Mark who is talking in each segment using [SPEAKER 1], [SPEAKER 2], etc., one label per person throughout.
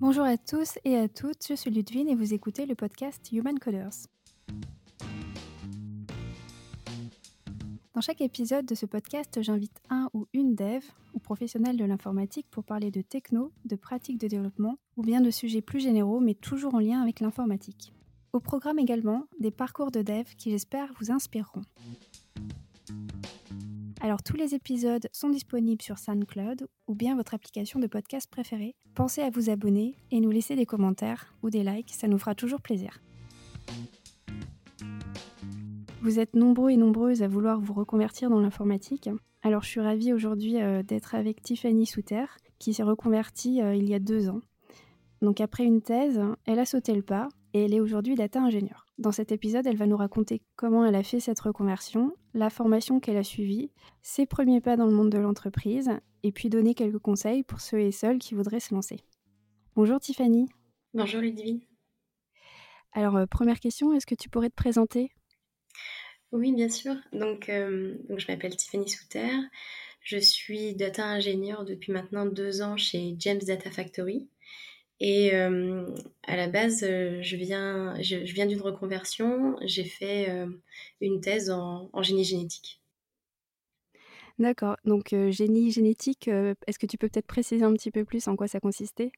[SPEAKER 1] Bonjour à tous et à toutes, je suis Ludwine et vous écoutez le podcast Human Coders. Dans chaque épisode de ce podcast, j'invite un ou une dev ou professionnel de l'informatique pour parler de techno, de pratiques de développement ou bien de sujets plus généraux mais toujours en lien avec l'informatique. Au programme également des parcours de dev qui j'espère vous inspireront. Alors tous les épisodes sont disponibles sur SoundCloud ou bien votre application de podcast préférée. Pensez à vous abonner et nous laisser des commentaires ou des likes, ça nous fera toujours plaisir. Vous êtes nombreux et nombreuses à vouloir vous reconvertir dans l'informatique. Alors je suis ravie aujourd'hui euh, d'être avec Tiffany Souter, qui s'est reconvertie euh, il y a deux ans. Donc après une thèse, elle a sauté le pas et elle est aujourd'hui data ingénieure. Dans cet épisode, elle va nous raconter comment elle a fait cette reconversion, la formation qu'elle a suivie, ses premiers pas dans le monde de l'entreprise, et puis donner quelques conseils pour ceux et celles qui voudraient se lancer. Bonjour Tiffany.
[SPEAKER 2] Bonjour Ludivine.
[SPEAKER 1] Alors, euh, première question, est-ce que tu pourrais te présenter?
[SPEAKER 2] Oui, bien sûr. Donc, euh, donc je m'appelle Tiffany Souter. Je suis data ingénieure depuis maintenant deux ans chez James Data Factory. Et euh, à la base, euh, je viens, je, viens d'une reconversion. J'ai fait euh, une thèse en, génie génétique.
[SPEAKER 1] D'accord. Donc génie génétique, est-ce que tu peux peut-être préciser un petit peu plus en quoi ça consistait?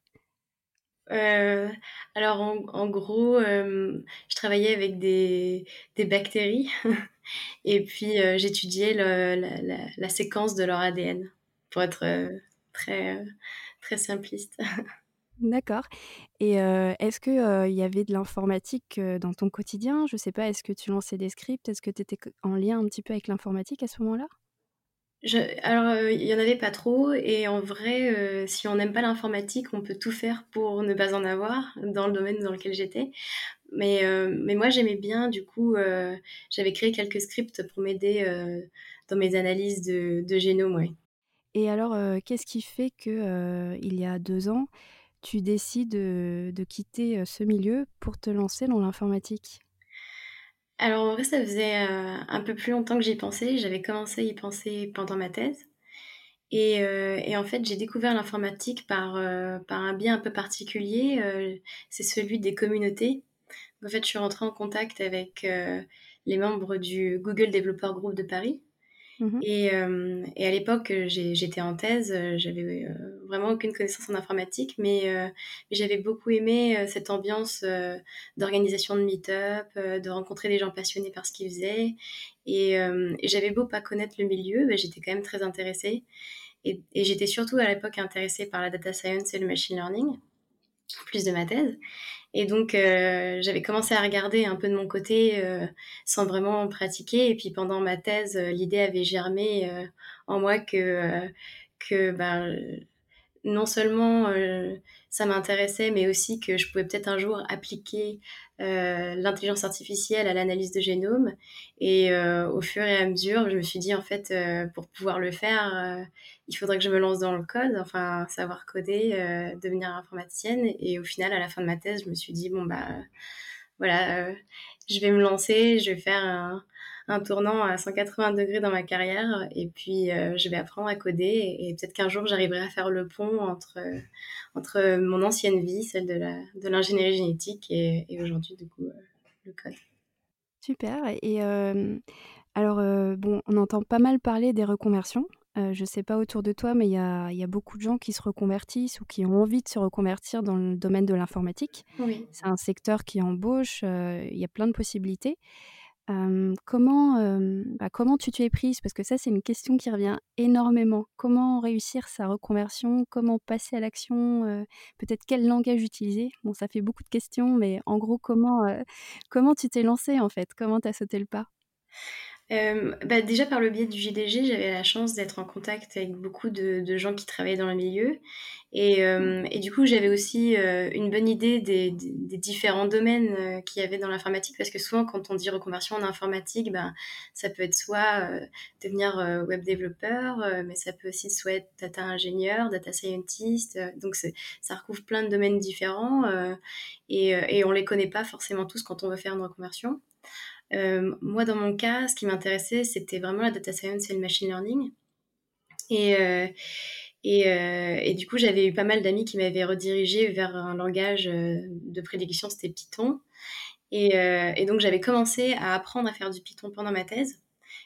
[SPEAKER 2] Alors en, gros, je travaillais avec des, des bactéries et puis j'étudiais la, la, la, séquence de leur ADN pour être très, très simpliste.
[SPEAKER 1] D'accord. Et est-ce qu'il il y avait de l'informatique dans ton quotidien? Je sais pas, est-ce que tu lançais des scripts? Est-ce que tu étais en lien un petit peu avec l'informatique à ce moment-là?
[SPEAKER 2] Alors, il y en avait pas trop, et en vrai, si on n'aime pas l'informatique, on peut tout faire pour ne pas en avoir dans le domaine dans lequel j'étais. Mais, mais moi, j'aimais bien, du coup, j'avais créé quelques scripts pour m'aider dans mes analyses de, de génome, ouais.
[SPEAKER 1] Et alors, qu'est-ce qui fait que il y a deux ans, tu décides de, quitter ce milieu pour te lancer dans l'informatique?
[SPEAKER 2] Alors en vrai, ça faisait un peu plus longtemps que j'y pensais. J'avais commencé à y penser pendant ma thèse. Et, en fait, j'ai découvert l'informatique par, un biais un peu particulier. c'est celui des communautés. En fait, je suis rentrée en contact avec les membres du Google Developer Group de Paris Mmh et, euh, et, à l'époque, j'étais en thèse, euh, j'avais euh, vraiment aucune connaissance en informatique, mais, j'avais beaucoup aimé cette ambiance d'organisation de meet-up, de rencontrer des gens passionnés par ce qu'ils faisaient. Et, j'avais beau pas connaître le milieu, mais j'étais quand même très intéressée. Et, j'étais surtout à l'époque intéressée par la data science et le machine learning, plus de ma thèse. Et donc, euh, j'avais commencé à regarder un peu de mon côté euh, sans vraiment pratiquer. Et puis, pendant ma thèse, euh, l'idée avait germé en moi que, que ben, non seulement ça m'intéressait, mais aussi que je pouvais peut-être un jour appliquer l'intelligence artificielle à l'analyse de génome. Et au fur et à mesure, je me suis dit, en fait, pour pouvoir le faire, il faudrait que je me lance dans le code, enfin, savoir coder, devenir informaticienne. Et au final, à la fin de ma thèse, je me suis dit, bon, bah, voilà, je vais me lancer, je vais faire un, un tournant à 180 degrés dans ma carrière et puis euh, je vais apprendre à coder et, peut-être qu'un jour j'arriverai à faire le pont entre, entre mon ancienne vie, celle de l'ingénierie de génétique et, aujourd'hui du coup euh, le code.
[SPEAKER 1] Super. Et euh, alors, bon, on entend pas mal parler des reconversions. je ne sais pas autour de toi, mais il y a, y a, beaucoup de gens qui se reconvertissent ou qui ont envie de se reconvertir dans le domaine de l'informatique.
[SPEAKER 2] Oui.
[SPEAKER 1] C'est un secteur qui embauche, il y a plein de possibilités comment, bah, comment tu t'y es prise? Parce que ça, c'est une question qui revient énormément. Comment réussir sa reconversion? Comment passer à l'action? Peut-être quel langage utiliser? Bon, ça fait beaucoup de questions, mais en gros, comment, comment tu t'es lancée en fait? Comment tu as sauté le pas?
[SPEAKER 2] Euh, bah déjà par le biais du JDG, j'avais la chance d'être en contact avec beaucoup de, de, gens qui travaillaient dans le milieu. Et, euh, et du coup, j'avais aussi euh, une bonne idée des, des, différents domaines qu'il y avait dans l'informatique, parce que souvent, quand on dit reconversion en informatique, ben, ça peut être soit devenir web développeur, mais ça peut aussi soit être data ingénieur, data scientist. donc, ça recouvre plein de domaines différents et, et on les connaît pas forcément tous quand on veut faire une reconversion. Euh, moi, dans mon cas, ce qui m'intéressait, c'était vraiment la data science et le machine learning. Et, euh, Et, du coup, j'avais eu pas mal d'amis qui m'avaient redirigé vers un langage de prédilection, c'était Python. Et, et donc, j'avais commencé à apprendre à faire du Python pendant ma thèse.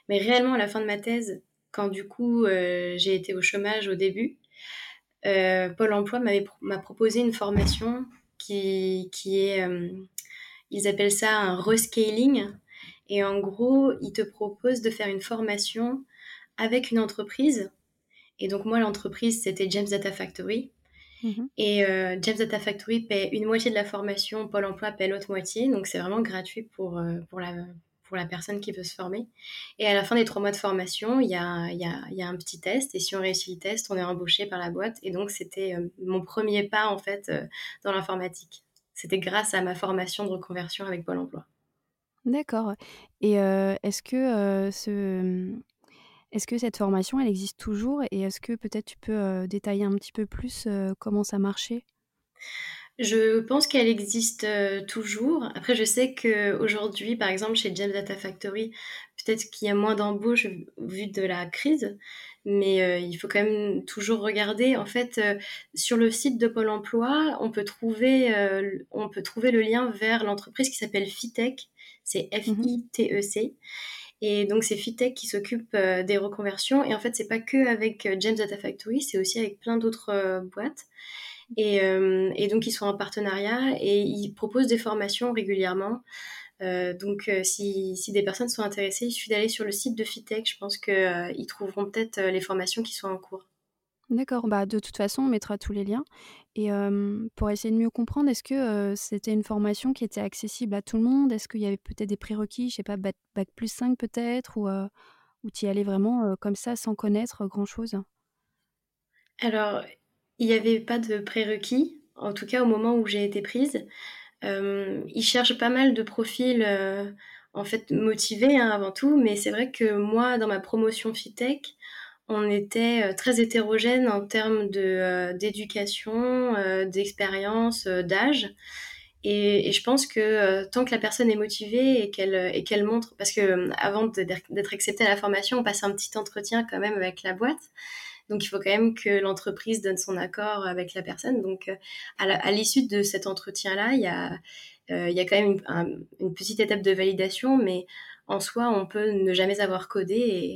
[SPEAKER 2] Mais réellement, à la fin de ma thèse, quand du coup j'ai été au chômage au début, Pôle Emploi m'a proposé une formation qui, qui est, ils appellent ça un rescaling. Et en gros, ils te proposent de faire une formation avec une entreprise. Et donc moi, l'entreprise, c'était James Data Factory. Mhm. Et euh, James Data Factory paie une moitié de la formation, Pôle Emploi paie l'autre moitié. Donc c'est vraiment gratuit pour, euh, pour, la, pour la personne qui veut se former. Et à la fin des trois mois de formation, il y a, y, a, y a, un petit test. Et si on réussit le test, on est embauché par la boîte. Et donc c'était euh, mon premier pas en fait dans l'informatique. C'était grâce à ma formation de reconversion avec Pôle Emploi.
[SPEAKER 1] D'accord. Et est-ce que ce mmh, est-ce que cette formation, elle existe toujours et est-ce que peut-être tu peux détailler un petit peu plus comment ça marchait?
[SPEAKER 2] Je pense qu'elle existe toujours. Après, je sais qu'aujourd'hui, par exemple, chez James Data Factory, peut-être qu'il y a moins d'embauches vu de la crise, mais il faut quand même toujours regarder. En fait, sur le site de Pôle Emploi, on peut trouver, on peut trouver le lien vers l'entreprise qui s'appelle Fitech c'est F-I-T-E-C. Et donc, c'est Fitech qui s'occupe euh, des reconversions. Et en fait, c'est pas que avec euh, James Data Factory, c'est aussi avec plein d'autres euh, boîtes. Et, donc, ils sont en partenariat et ils proposent des formations régulièrement. donc, si, si, des personnes sont intéressées, il suffit d'aller sur le site de Fitech. Je pense qu'ils trouveront peut-être les formations qui sont en cours.
[SPEAKER 1] D'accord, bah, de toute façon, on mettra tous les liens. Et pour essayer de mieux comprendre, est-ce que c'était une formation qui était accessible à tout le monde? Est-ce qu'il y avait peut-être des prérequis, je sais pas, bac, plus 5 peut-être? Ou, ou tu y allais vraiment comme ça sans connaître grand-chose?
[SPEAKER 2] Alors, il n'y avait pas de prérequis, en tout cas au moment où j'ai été prise. ils cherchent pas mal de profils en fait motivés hein, avant tout, mais c'est vrai que moi, dans ma promotion FITEC, on était euh, très hétérogène en termes euh, d'éducation, euh, d'expérience, d'âge. Et, je pense que tant que la personne est motivée et qu'elle, montre, parce que d'être acceptée à la formation, on passe un petit entretien quand même avec la boîte. Donc il faut quand même que l'entreprise donne son accord avec la personne. Donc à, l'issue de cet entretien-là, il y a, il y a quand même une, petite étape de validation, mais en soi, on peut ne jamais avoir codé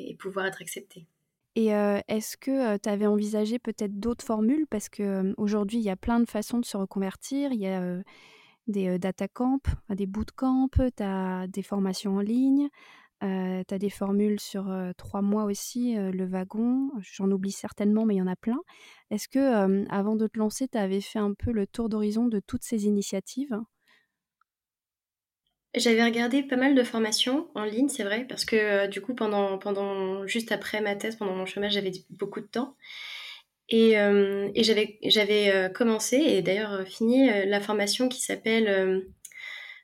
[SPEAKER 2] et pouvoir être accepté.
[SPEAKER 1] Et est-ce que tu avais envisagé peut-être d'autres formules? Parce qu'aujourd'hui, il y a plein de façons de se reconvertir. Il y a des data camps, des bootcamps, tu as des formations en ligne, tu as des formules sur trois mois aussi, le wagon. J'en oublie certainement, mais il y en a plein. Est-ce que avant de te lancer, tu avais fait un peu le tour d'horizon de toutes ces initiatives?
[SPEAKER 2] J'avais regardé pas mal de formations en ligne, c'est vrai, parce que euh, du coup, pendant, pendant, juste après ma thèse, pendant mon chômage, j'avais beaucoup de temps. Et, euh, et j'avais, euh, commencé, et d'ailleurs fini, la formation qui s'appelle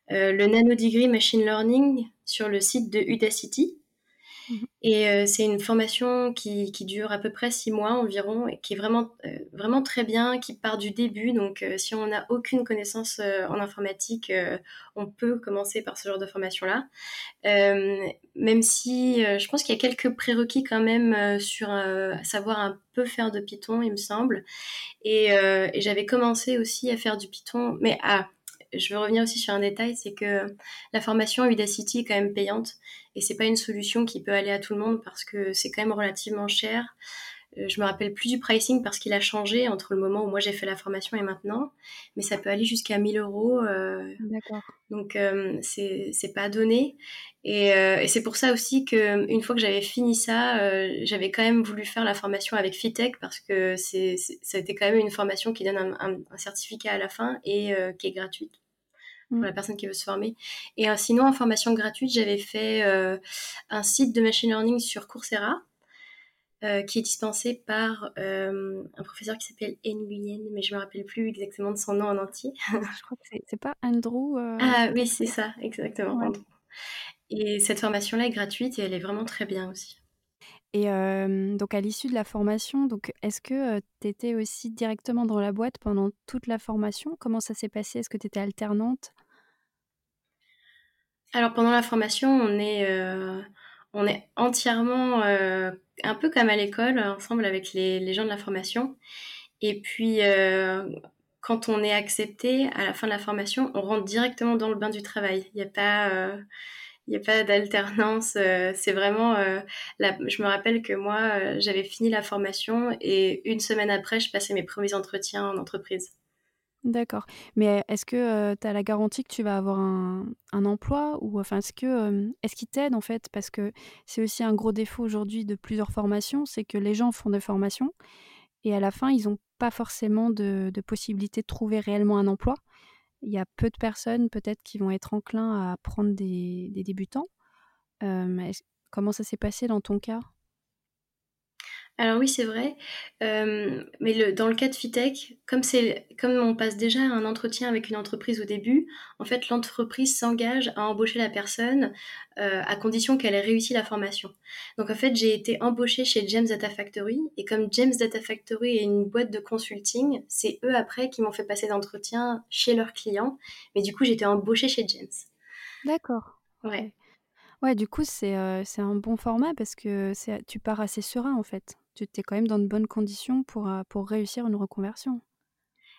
[SPEAKER 2] le Nano Degree Machine Learning sur le site de Udacity. Mhm. Et euh, c'est une formation qui, qui, dure à peu près six mois environ et qui est vraiment, euh, vraiment très bien, qui part du début. Donc, euh, si on n'a aucune connaissance en informatique, on peut commencer par ce genre de formation-là. même si je pense qu'il y a quelques prérequis quand même sur savoir un peu faire de Python, il me semble. Et, et j'avais commencé aussi à faire du Python, mais à je veux revenir aussi sur un détail, c'est que la formation Udacity est quand même payante et c'est pas une solution qui peut aller à tout le monde parce que c'est quand même relativement cher. Euh, je me rappelle plus du pricing parce qu'il a changé entre le moment où moi j'ai fait la formation et maintenant, mais ça peut aller jusqu'à 1000 euros. Euh, D'accord. Donc euh, c'est pas donné et, et c'est pour ça aussi que une fois que j'avais fini ça, j'avais quand même voulu faire la formation avec Fitech parce que c'est ça a été quand même une formation qui donne un, un certificat à la fin et qui est gratuite pour la mm. personne qui veut se former. Et euh, sinon, en formation gratuite, j'avais fait euh, un site de machine learning sur Coursera. Euh, qui est dispensé par un professeur qui s'appelle Nguyen, mais je me rappelle plus exactement de son nom en entier.
[SPEAKER 1] je crois que c'est pas Andrew.
[SPEAKER 2] Ah oui, c'est ça, exactement. Et cette formation-là est gratuite et elle est vraiment très bien aussi.
[SPEAKER 1] Et donc à l'issue de la formation, donc est-ce que tu étais aussi directement dans la boîte pendant toute la formation? Comment ça s'est passé? Est-ce que tu étais alternante?
[SPEAKER 2] Alors pendant la formation, on est, on est entièrement un peu comme à l'école, ensemble avec les, les, gens de la formation. Et puis, quand on est accepté à la fin de la formation, on rentre directement dans le bain du travail. Il n'y a pas il n'y a pas d'alternance. Euh, c'est vraiment. Euh, je me rappelle que moi, euh, j'avais fini la formation et une semaine après, je passais mes premiers entretiens en entreprise.
[SPEAKER 1] D'accord. Mais est-ce que tu as la garantie que tu vas avoir un, emploi ou enfin est-ce que est-ce qu'ils t'aident en fait? Parce que c'est aussi un gros défaut aujourd'hui de plusieurs formations, c'est que les gens font des formations et à la fin ils n'ont pas forcément de possibilité de trouver réellement un emploi il y a peu de personnes peut-être qui vont être enclins à prendre des, débutants. comment ça s'est passé dans ton cas?
[SPEAKER 2] Alors oui, c'est vrai. mais dans le cas de Fitech, comme, comme on passe déjà un entretien avec une entreprise au début, en fait, l'entreprise s'engage à embaucher la personne à condition qu'elle ait réussi la formation. Donc en fait, j'ai été embauchée chez James Data Factory. Et comme James Data Factory est une boîte de consulting, c'est eux après qui m'ont fait passer d'entretien chez leurs clients. Mais du coup, j'étais embauchée chez James.
[SPEAKER 1] D'accord.
[SPEAKER 2] Ouais.
[SPEAKER 1] Ouais, du coup, c'est un bon format parce que tu pars assez serein en fait tu étais quand même dans de bonnes conditions pour, euh, pour réussir une reconversion.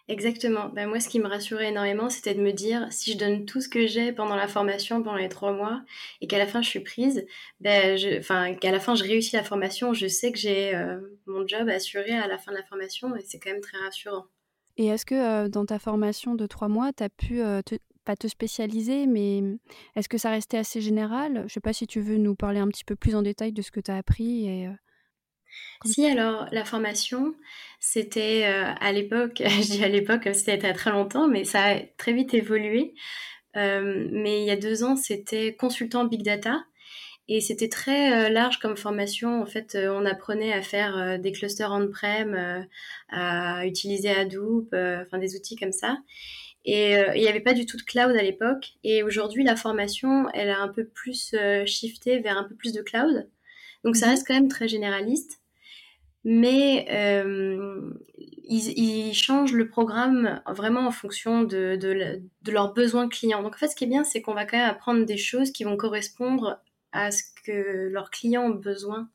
[SPEAKER 2] Exactement. Ben, moi, ce qui me rassurait énormément, c'était de me dire, si je donne tout ce que j'ai pendant la formation, pendant les trois mois, et qu'à la fin, je suis prise, ben, enfin, qu'à la fin, je réussis la formation, je sais que j'ai euh, mon job assuré à la fin de la formation, et c'est quand même très rassurant.
[SPEAKER 1] Et est-ce que euh, dans ta formation de trois mois, tu as pu, pas te spécialiser, mais est-ce que ça restait assez général? Je ne sais pas si tu veux nous parler un petit peu plus en détail de ce que tu as appris et
[SPEAKER 2] si, alors la formation, c'était euh, à l'époque, je dis à l'époque, c'était à très longtemps, mais ça a très vite évolué. Euh, mais il y a deux ans, c'était consultant Big Data. Et c'était très euh, large comme formation. En fait, on apprenait à faire des clusters on-prem, à utiliser Hadoop, enfin des outils comme ça. Et il n'y avait pas du tout de cloud à l'époque. Et aujourd'hui, la formation, elle a un peu plus shifté vers un peu plus de cloud. Donc ça mhm. reste quand même très généraliste mais euh, ils, changent le programme vraiment en fonction de, de, leurs besoins clients. Donc en fait, ce qui est bien, c'est qu'on va quand même apprendre des choses qui vont correspondre à ce que leurs clients ont besoin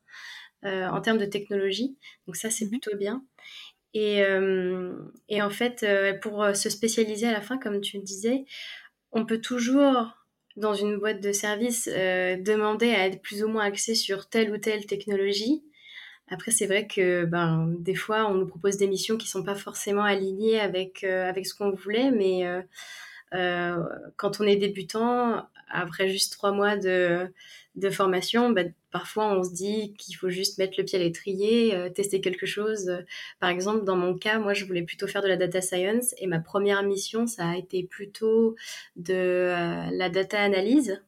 [SPEAKER 2] euh, en termes de technologie. Donc ça, c'est mhm. plutôt bien. Et, euh, et en fait, pour se spécialiser à la fin, comme tu le disais, on peut toujours dans une boîte de service demander à être plus ou moins axé sur telle ou telle technologie après, c'est vrai que ben, des fois, on nous propose des missions qui sont pas forcément alignées avec, euh, avec ce qu'on voulait, mais euh, euh, quand on est débutant, après juste trois mois de, de formation, ben, parfois on se dit qu'il faut juste mettre le pied à l'étrier, tester quelque chose. Par exemple, dans mon cas, moi, je voulais plutôt faire de la data science et ma première mission, ça a été plutôt de la data analyse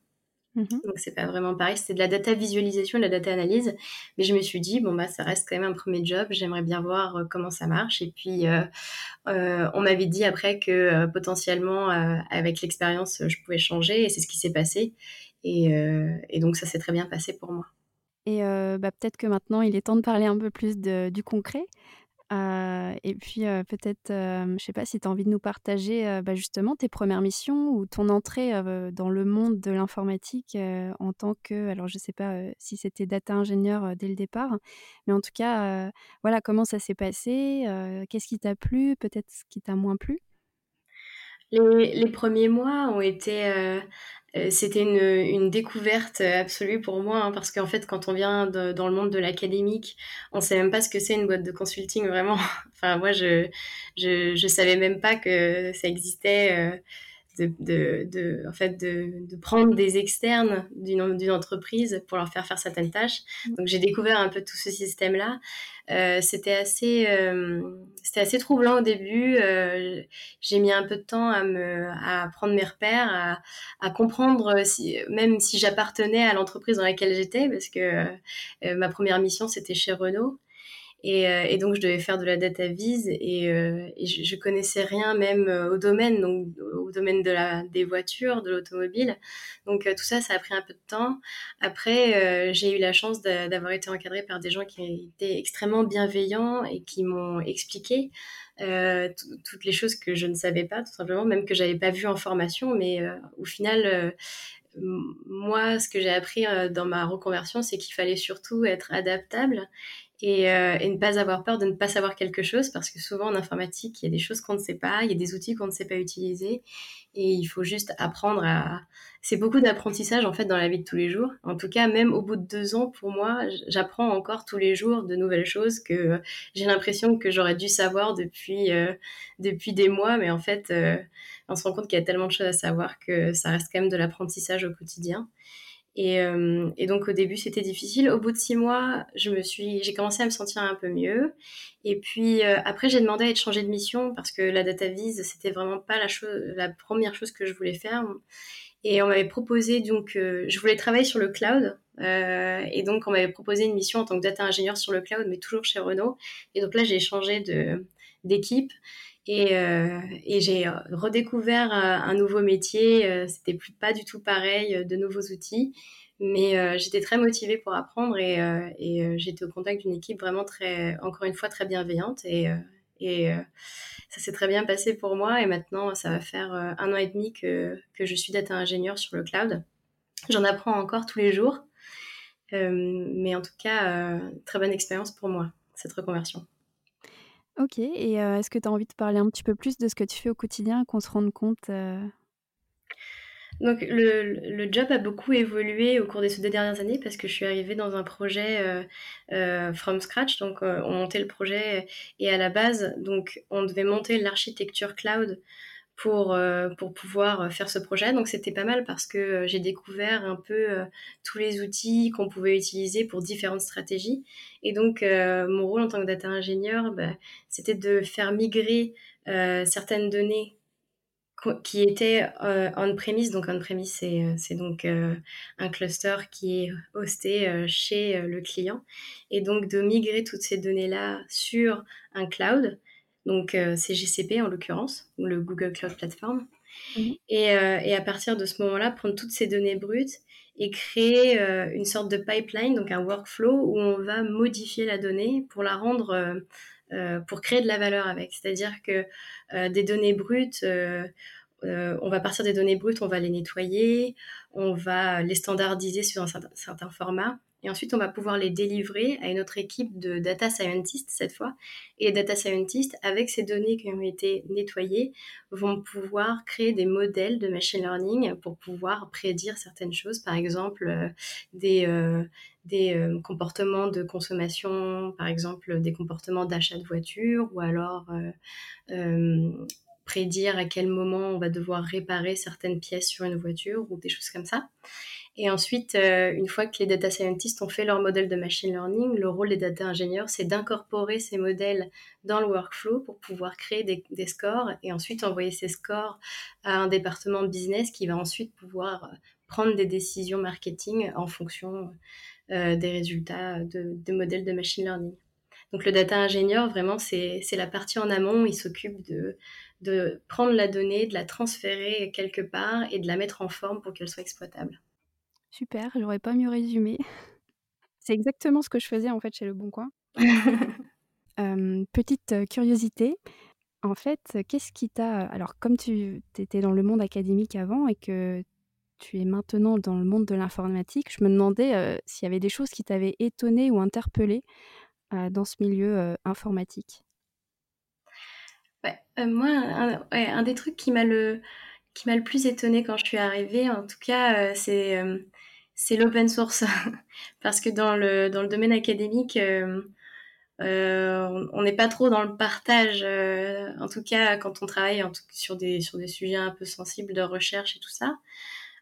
[SPEAKER 2] Mmh Donc c'est pas vraiment pareil, c'était de la data visualisation, de la data analyse. Mais je me suis dit bon bah ça reste quand même un premier job, j'aimerais bien voir euh, comment ça marche. Et puis euh, euh, on m'avait dit après que potentiellement avec l'expérience je pouvais changer et c'est ce qui s'est passé. Et, et, donc ça s'est très bien passé pour moi.
[SPEAKER 1] Et bah, peut-être que maintenant il est temps de parler un peu plus de, du concret. Et puis peut-être, je ne sais pas si tu as envie de nous partager bah, justement tes premières missions ou ton entrée dans le monde de l'informatique en tant que, alors je ne sais pas si c'était data ingénieur dès le départ, mais en tout cas, voilà, comment ça s'est passé, qu'est-ce qui t'a plu, peut-être ce qui t'a moins plu?
[SPEAKER 2] Les, premiers mois ont été c'était une, une, découverte absolue pour moi hein, parce qu'en fait quand on vient dans le monde de l'académique on sait même pas ce que c'est une boîte de consulting vraiment. Enfin moi je, je je savais même pas que ça existait euh, de, de, de, en fait, de, de prendre des externes d'une entreprise pour leur faire faire certaines tâches. Mm. Donc j'ai découvert un peu tout ce système-là. Euh, c'était assez, euh, c'était assez troublant au début. Euh, j'ai mis un peu de temps à me, à prendre mes repères, à, à comprendre si, même si j'appartenais à l'entreprise dans laquelle j'étais, parce que ma première mission c'était chez Renault. Et, euh, et, donc, je devais faire de la data vise et, euh, et je, je, connaissais rien même euh, au domaine, donc au domaine de la, des voitures, de l'automobile. Donc, tout ça, ça a pris un peu de temps. Après, j'ai eu la chance d'avoir été encadrée par des gens qui étaient extrêmement bienveillants et qui m'ont expliqué toutes les choses que je ne savais pas, tout simplement, même que j'avais pas vu en formation, mais au final, moi, ce que j'ai appris dans ma reconversion, c'est qu'il fallait surtout être adaptable et, et, ne pas avoir peur de ne pas savoir quelque chose parce que souvent en informatique, il y a des choses qu'on ne sait pas, il y a des outils qu'on ne sait pas utiliser et il faut juste apprendre à, c'est beaucoup d'apprentissage en fait dans la vie de tous les jours. En tout cas, même au bout de deux ans, pour moi, j'apprends encore tous les jours de nouvelles choses que j'ai l'impression que j'aurais dû savoir depuis euh, depuis des mois, mais en fait, euh, on se rend compte qu'il y a tellement de choses à savoir que ça reste quand même de l'apprentissage au quotidien. Et, euh, et, donc au début c'était difficile. Au bout de six mois, je me suis, j'ai commencé à me sentir un peu mieux. Et puis après j'ai demandé à être changée de mission parce que la data vise c'était vraiment pas la chose, la première chose que je voulais faire. Et on m'avait proposé, donc, euh, je voulais travailler sur le cloud. Euh, et donc, on m'avait proposé une mission en tant que data ingénieur sur le cloud, mais toujours chez Renault. Et donc là, j'ai changé de, d'équipe. Et, euh, et j'ai redécouvert un nouveau métier. C'était plus pas du tout pareil, de nouveaux outils. Mais j'étais très motivée pour apprendre et, et j'étais au contact d'une équipe vraiment très, encore une fois, très bienveillante. Et, et ça s'est très bien passé pour moi et maintenant ça va faire euh, un an et demi que, que je suis data ingénieur sur le cloud. J'en apprends encore tous les jours, euh, mais en tout cas, euh, très bonne expérience pour moi, cette reconversion.
[SPEAKER 1] Ok, et est-ce que tu as envie de parler un petit peu plus de ce que tu fais au quotidien, qu'on se rende compte
[SPEAKER 2] donc le, le, job a beaucoup évolué au cours des deux dernières années parce que je suis arrivée dans un projet from scratch. Donc on montait le projet et à la base, donc on devait monter l'architecture cloud pour, pour pouvoir faire ce projet. Donc c'était pas mal parce que j'ai découvert un peu tous les outils qu'on pouvait utiliser pour différentes stratégies. Et donc mon rôle en tant que data ingénieur, bah, c'était de faire migrer certaines données qui était euh, on-premise. Donc on-premise, c'est, euh, donc euh, un cluster qui est hosté chez le client. Et donc de migrer toutes ces données-là sur un cloud, donc c'est GCP en l'occurrence, ou le Google Cloud Platform. Mhm. Et, et, à partir de ce moment-là, prendre toutes ces données brutes et créer une sorte de pipeline, donc un workflow où on va modifier la donnée pour la rendre euh, pour créer de la valeur avec. C'est-à-dire que euh, des données brutes, euh, on va partir des données brutes, on va les nettoyer, on va les standardiser sur un certain format et ensuite, on va pouvoir les délivrer à une autre équipe de data scientists cette fois. Et les data scientists, avec ces données qui ont été nettoyées, vont pouvoir créer des modèles de machine learning pour pouvoir prédire certaines choses. Par exemple, euh, des, euh, euh, comportements de consommation, par exemple des comportements d'achat de voiture, ou alors prédire à quel moment on va devoir réparer certaines pièces sur une voiture ou des choses comme ça. Et ensuite, euh, une fois que les data scientists ont fait leur modèle de machine learning, le rôle des data ingénieurs, c'est d'incorporer ces modèles dans le workflow pour pouvoir créer des, scores et ensuite envoyer ces scores à un département business qui va ensuite pouvoir euh, prendre des décisions marketing en fonction euh, des résultats de, des modèles de machine learning. Donc le data ingénieur, vraiment, c'est la partie en amont. Il s'occupe de prendre la donnée, de la transférer quelque part et de la mettre en forme pour qu'elle soit exploitable.
[SPEAKER 1] Super, j'aurais pas mieux résumé. C'est exactement ce que je faisais en fait chez Le Bon Coin. petite curiosité, en fait, qu'est-ce qui t'a... Alors comme tu étais dans le monde académique avant et que tu es maintenant dans le monde de l'informatique, je me demandais s'il y avait des choses qui t'avaient étonné ou interpellé dans ce milieu informatique.
[SPEAKER 2] moi, un, des trucs qui m'a le qui m'a le plus étonné quand je suis arrivée, en tout cas, c'est c'est l'open source. Parce que dans le, domaine académique, euh, euh, on n'est pas trop dans le partage, euh, en tout cas quand on travaille sur, des, sujets un peu sensibles de recherche et tout ça.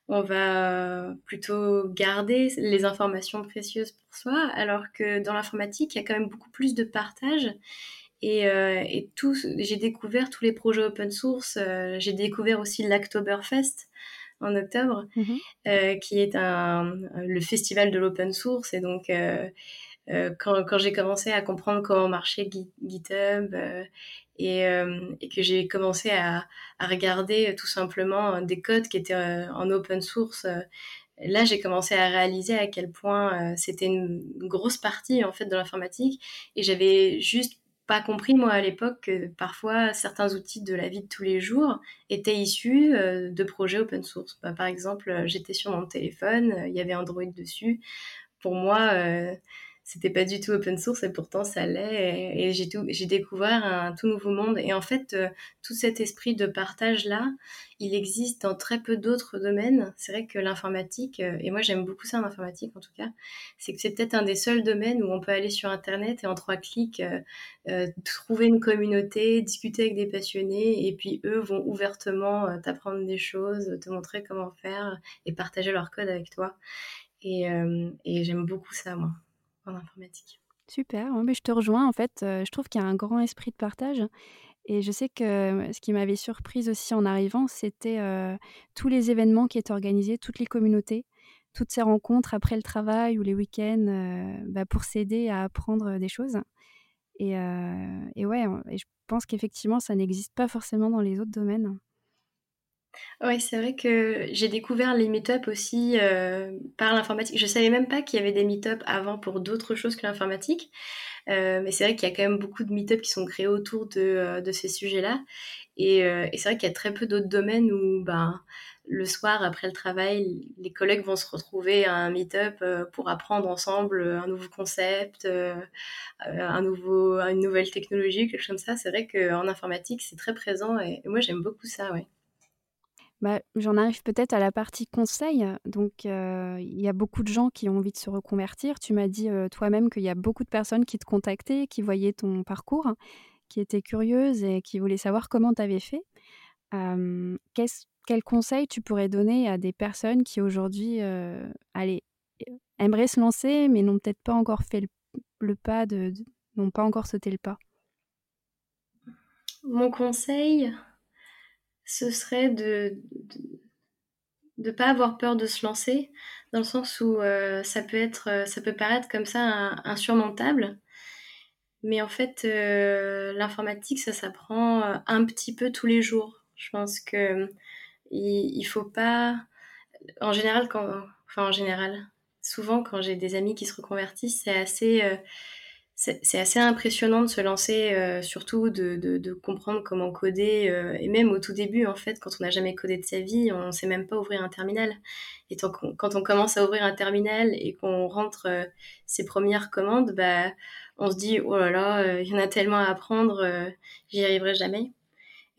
[SPEAKER 2] On va plutôt garder les informations précieuses pour soi, alors que dans l'informatique, il y a quand même beaucoup plus de partage. Et, et j'ai découvert tous les projets open source. j'ai découvert aussi l'Octoberfest en octobre, mhm. euh, qui est un, le festival de l'open source. Et donc, euh, euh, quand, quand j'ai commencé à comprendre comment marchait GitHub et, et, que j'ai commencé à, à, regarder tout simplement des codes qui étaient en open source, là j'ai commencé à réaliser à quel point c'était une grosse partie en fait de l'informatique et j'avais juste pas compris, moi, à l'époque, que parfois certains outils de la vie de tous les jours étaient issus euh, de projets open source. Bah, par exemple, j'étais sur mon téléphone, il y avait Android dessus. Pour moi, c'était pas du tout open source et pourtant ça l'est. Et, j'ai tout j'ai découvert un tout nouveau monde. Et en fait euh, tout cet esprit de partage là il existe dans très peu d'autres domaines. C'est vrai que l'informatique euh, et moi j'aime beaucoup ça en informatique en tout cas c'est que c'est peut-être un des seuls domaines où on peut aller sur internet et en trois clics euh, trouver une communauté discuter avec des passionnés et puis eux vont ouvertement t'apprendre des choses te montrer comment faire et partager leur code avec toi. Et, et j'aime beaucoup ça moi
[SPEAKER 1] Super, mais je te rejoins en fait. je trouve qu'il y a un grand esprit de partage. Et je sais que ce qui m'avait surprise aussi en arrivant, c'était tous les événements qui étaient organisés, toutes les communautés, toutes ces rencontres après le travail ou les week-ends bah, pour s'aider à apprendre des choses. Et, et ouais, et je pense qu'effectivement, ça n'existe pas forcément dans les autres domaines.
[SPEAKER 2] Oui, c'est vrai que j'ai découvert les meet-up aussi euh, par l'informatique. Je savais même pas qu'il y avait des meet-up avant pour d'autres choses que l'informatique. Euh, mais c'est vrai qu'il y a quand même beaucoup de meet-up qui sont créés autour de, euh, de ces sujets-là. Et, et c'est vrai qu'il y a très peu d'autres domaines où ben, le soir, après le travail, les collègues vont se retrouver à un meet-up pour apprendre ensemble un nouveau concept, un nouveau, une nouvelle technologie, quelque chose comme ça. C'est vrai qu'en informatique, c'est très présent et, et moi, j'aime beaucoup ça, ouais.
[SPEAKER 1] Bah, j'en arrive peut-être à la partie conseil. Donc, il y a beaucoup de gens qui ont envie de se reconvertir. Tu m'as dit toi-même qu'il y a beaucoup de personnes qui te contactaient, qui voyaient ton parcours, qui étaient curieuses et qui voulaient savoir comment tu avais fait. quel conseil tu pourrais donner à des personnes qui aujourd'hui allez, aimeraient se lancer, mais n'ont peut-être pas encore fait le, pas, de n'ont pas encore sauté le pas?
[SPEAKER 2] Mon conseil, ce serait de ne pas avoir peur de se lancer, dans le sens où euh, ça peut être, euh, ça peut paraître comme ça insurmontable, mais en fait, euh, l'informatique, ça s'apprend un petit peu tous les jours. Je pense que il, faut pas, en général, souvent quand j'ai des amis qui se reconvertissent, c'est assez c'est assez impressionnant de se lancer, euh, surtout de, de, comprendre comment coder. Euh, et même au tout début, en fait, quand on n'a jamais codé de sa vie, on ne sait même pas ouvrir un terminal. Et quand on commence à ouvrir un terminal et qu'on rentre euh, ses premières commandes, bah, on se dit, oh là là, il y en a tellement à apprendre, j'y arriverai jamais.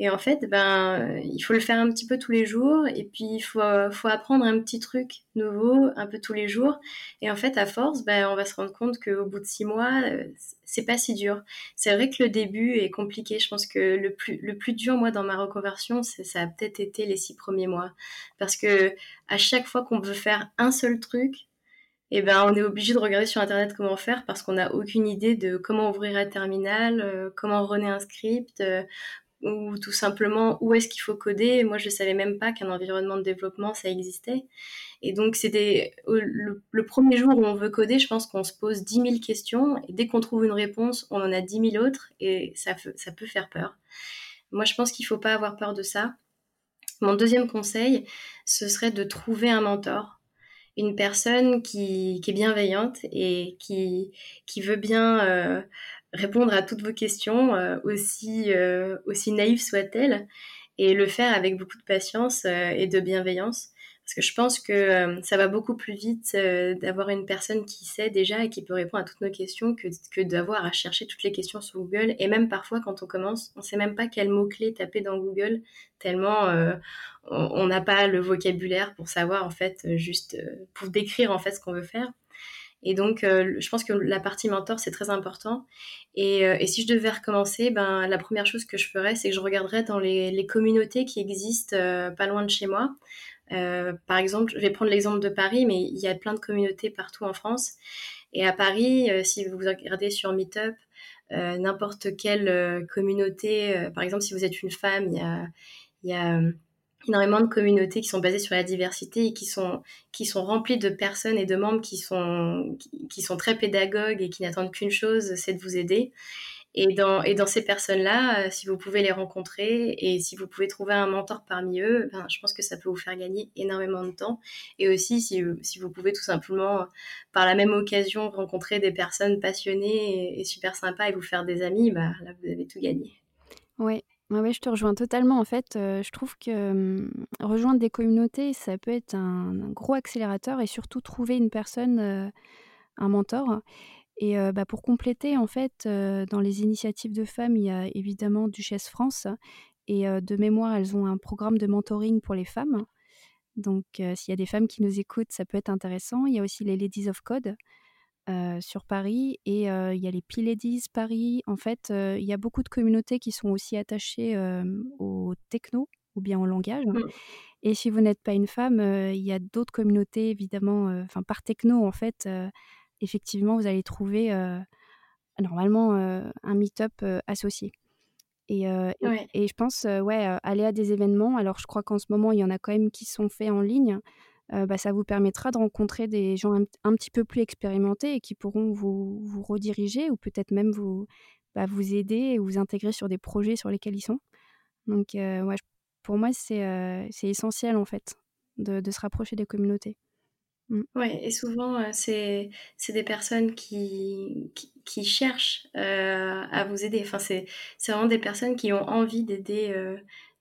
[SPEAKER 2] Et en fait, ben, il faut le faire un petit peu tous les jours. Et puis, il faut, faut apprendre un petit truc nouveau un peu tous les jours. Et en fait, à force, ben, on va se rendre compte qu'au bout de six mois, euh, c'est pas si dur. C'est vrai que le début est compliqué. Je pense que le plus, le plus dur, moi, dans ma reconversion, ça a peut-être été les six premiers mois. Parce que à chaque fois qu'on veut faire un seul truc, eh ben, on est obligé de regarder sur Internet comment faire parce qu'on n'a aucune idée de comment ouvrir un terminal, euh, comment runner un script, euh, ou tout simplement où est-ce qu'il faut coder. Moi, je ne savais même pas qu'un environnement de développement, ça existait. Et donc, c'était le, premier jour où on veut coder, je pense qu'on se pose 10 000 questions. Et dès qu'on trouve une réponse, on en a 10 000 autres et ça, peut faire peur. Moi, je pense qu'il ne faut pas avoir peur de ça. Mon deuxième conseil, ce serait de trouver un mentor une personne qui, est bienveillante et qui, qui veut bien euh, répondre à toutes vos questions, euh, aussi, euh, aussi naïves soient-elles, et le faire avec beaucoup de patience euh, et de bienveillance. Parce que je pense que ça va beaucoup plus vite d'avoir une personne qui sait déjà et qui peut répondre à toutes nos questions que, que d'avoir à chercher toutes les questions sur Google. Et même parfois, quand on commence, on ne sait même pas quel mot-clé taper dans Google, tellement on n'a pas le vocabulaire pour savoir, en fait, juste pour décrire en fait ce qu'on veut faire. Et donc, euh, je pense que la partie mentor, c'est très important. Et, euh, et, si je devais recommencer, ben, la première chose que je ferais, c'est que je regarderais dans les, communautés qui existent euh, pas loin de chez moi. par exemple, je vais prendre l'exemple de Paris, mais il y a plein de communautés partout en France. Et à Paris, si vous regardez sur Meetup, n'importe quelle communauté, par exemple, si vous êtes une femme, il y a énormément de communautés qui sont basées sur la diversité et qui sont, qui sont remplies de personnes et de membres qui sont, qui, sont très pédagogues et qui n'attendent qu'une chose, c'est de vous aider. Et dans, et dans ces personnes-là, euh, si vous pouvez les rencontrer et si vous pouvez trouver un mentor parmi eux, ben, je pense que ça peut vous faire gagner énormément de temps. Et aussi, si, si vous pouvez tout simplement, par la même occasion, rencontrer des personnes passionnées et, super sympas et vous faire des amis, bah, là, vous avez tout gagné.
[SPEAKER 1] Oui, Ouais, je te rejoins totalement. En fait, je trouve que rejoindre des communautés, ça peut être un, gros accélérateur et surtout trouver une personne, un mentor. Et bah, pour compléter, en fait, dans les initiatives de femmes, il y a évidemment Duchesse France. Et de mémoire, elles ont un programme de mentoring pour les femmes. Donc, s'il y a des femmes qui nous écoutent, ça peut être intéressant. Il y a aussi les Ladies of Code sur Paris et il y a les P-Ladies Paris. En fait, il y a beaucoup de communautés qui sont aussi attachées au techno ou bien au langage. Mmh. Et si vous n'êtes pas une femme, il y a d'autres communautés, évidemment, enfin par techno, en fait, effectivement, vous allez trouver normalement un meet-up associé. Et, et, je pense, ouais, aller à des événements. Alors, je crois qu'en ce moment, il y en a quand même qui sont faits en ligne. Bah, ça vous permettra de rencontrer des gens un, petit peu plus expérimentés et qui pourront vous, vous rediriger ou peut-être même vous, bah, vous aider et vous intégrer sur des projets sur lesquels ils sont. Donc, ouais, pour moi, c'est essentiel en fait de, se rapprocher des communautés.
[SPEAKER 2] Mmh. Ouais, et souvent, euh, c'est des personnes qui, qui, cherchent euh, à vous aider. Enfin, c'est vraiment des personnes qui ont envie d'aider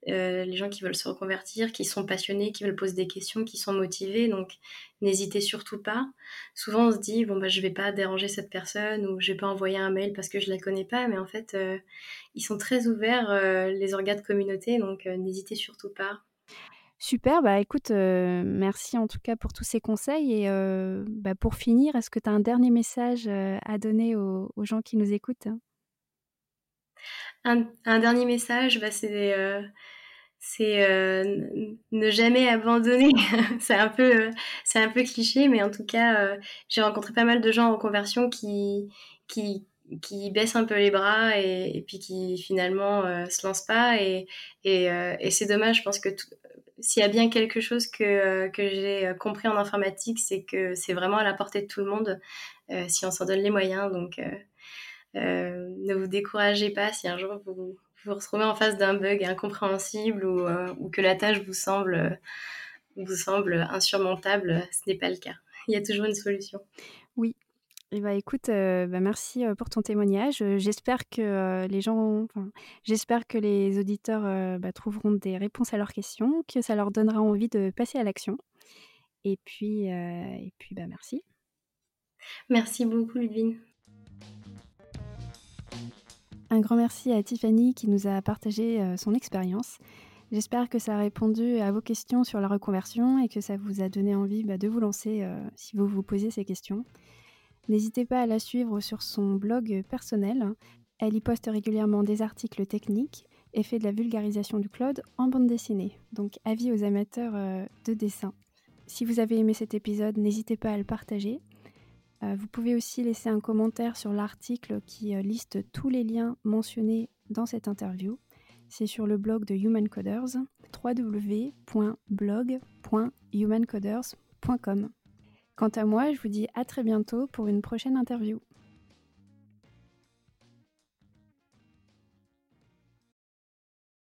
[SPEAKER 2] euh, les gens qui veulent se reconvertir, qui sont passionnés, qui veulent poser des questions, qui sont motivés. Donc, n'hésitez surtout pas. Souvent, on se dit, bon, bah, je vais pas déranger cette personne ou je vais pas envoyer un mail parce que je la connais pas. Mais en fait, ils sont très ouverts, les organes de communauté. Donc, n'hésitez surtout pas.
[SPEAKER 1] Super, bah écoute, merci en tout cas pour tous ces conseils. Et bah, pour finir, est-ce que tu as un dernier message à donner aux, gens qui nous écoutent?
[SPEAKER 2] Un, dernier message, bah, c'est ne jamais abandonner. c'est un peu c'est un peu cliché, mais en tout cas, j'ai rencontré pas mal de gens en conversion qui qui qui baissent un peu les bras et, puis qui finalement se lancent pas et, et, et c'est dommage je pense que s'il y a bien quelque chose que, euh, que j'ai euh, compris en informatique, c'est que c'est vraiment à la portée de tout le monde euh, si on s'en donne les moyens. Donc, ne vous découragez pas si un jour vous vous, retrouvez en face d'un bug incompréhensible ou, ou, que la tâche vous semble, vous semble insurmontable. Ce n'est pas le cas. Il y a toujours une solution.
[SPEAKER 1] Oui, eh ben, écoute, euh, bah, merci pour ton témoignage. J'espère que les gens, j'espère que les auditeurs bah, trouveront des réponses à leurs questions, que ça leur donnera envie de passer à l'action. Et puis, et puis, bah, merci.
[SPEAKER 2] Merci beaucoup, Ludwig.
[SPEAKER 1] Un grand merci à Tiffany qui nous a partagé son expérience. J'espère que ça a répondu à vos questions sur la reconversion et que ça vous a donné envie de vous lancer si vous vous posez ces questions. N'hésitez pas à la suivre sur son blog personnel. Elle y poste régulièrement des articles techniques et fait de la vulgarisation du cloud en bande dessinée. Donc avis aux amateurs euh, de dessin. Si vous avez aimé cet épisode, n'hésitez pas à le partager. Euh, vous pouvez aussi laisser un commentaire sur l'article qui euh, liste tous les liens mentionnés dans cette interview. C'est sur le blog de Human Coders, www.blog.humancoders.com. Quant à moi, je vous dis à très bientôt pour une prochaine interview.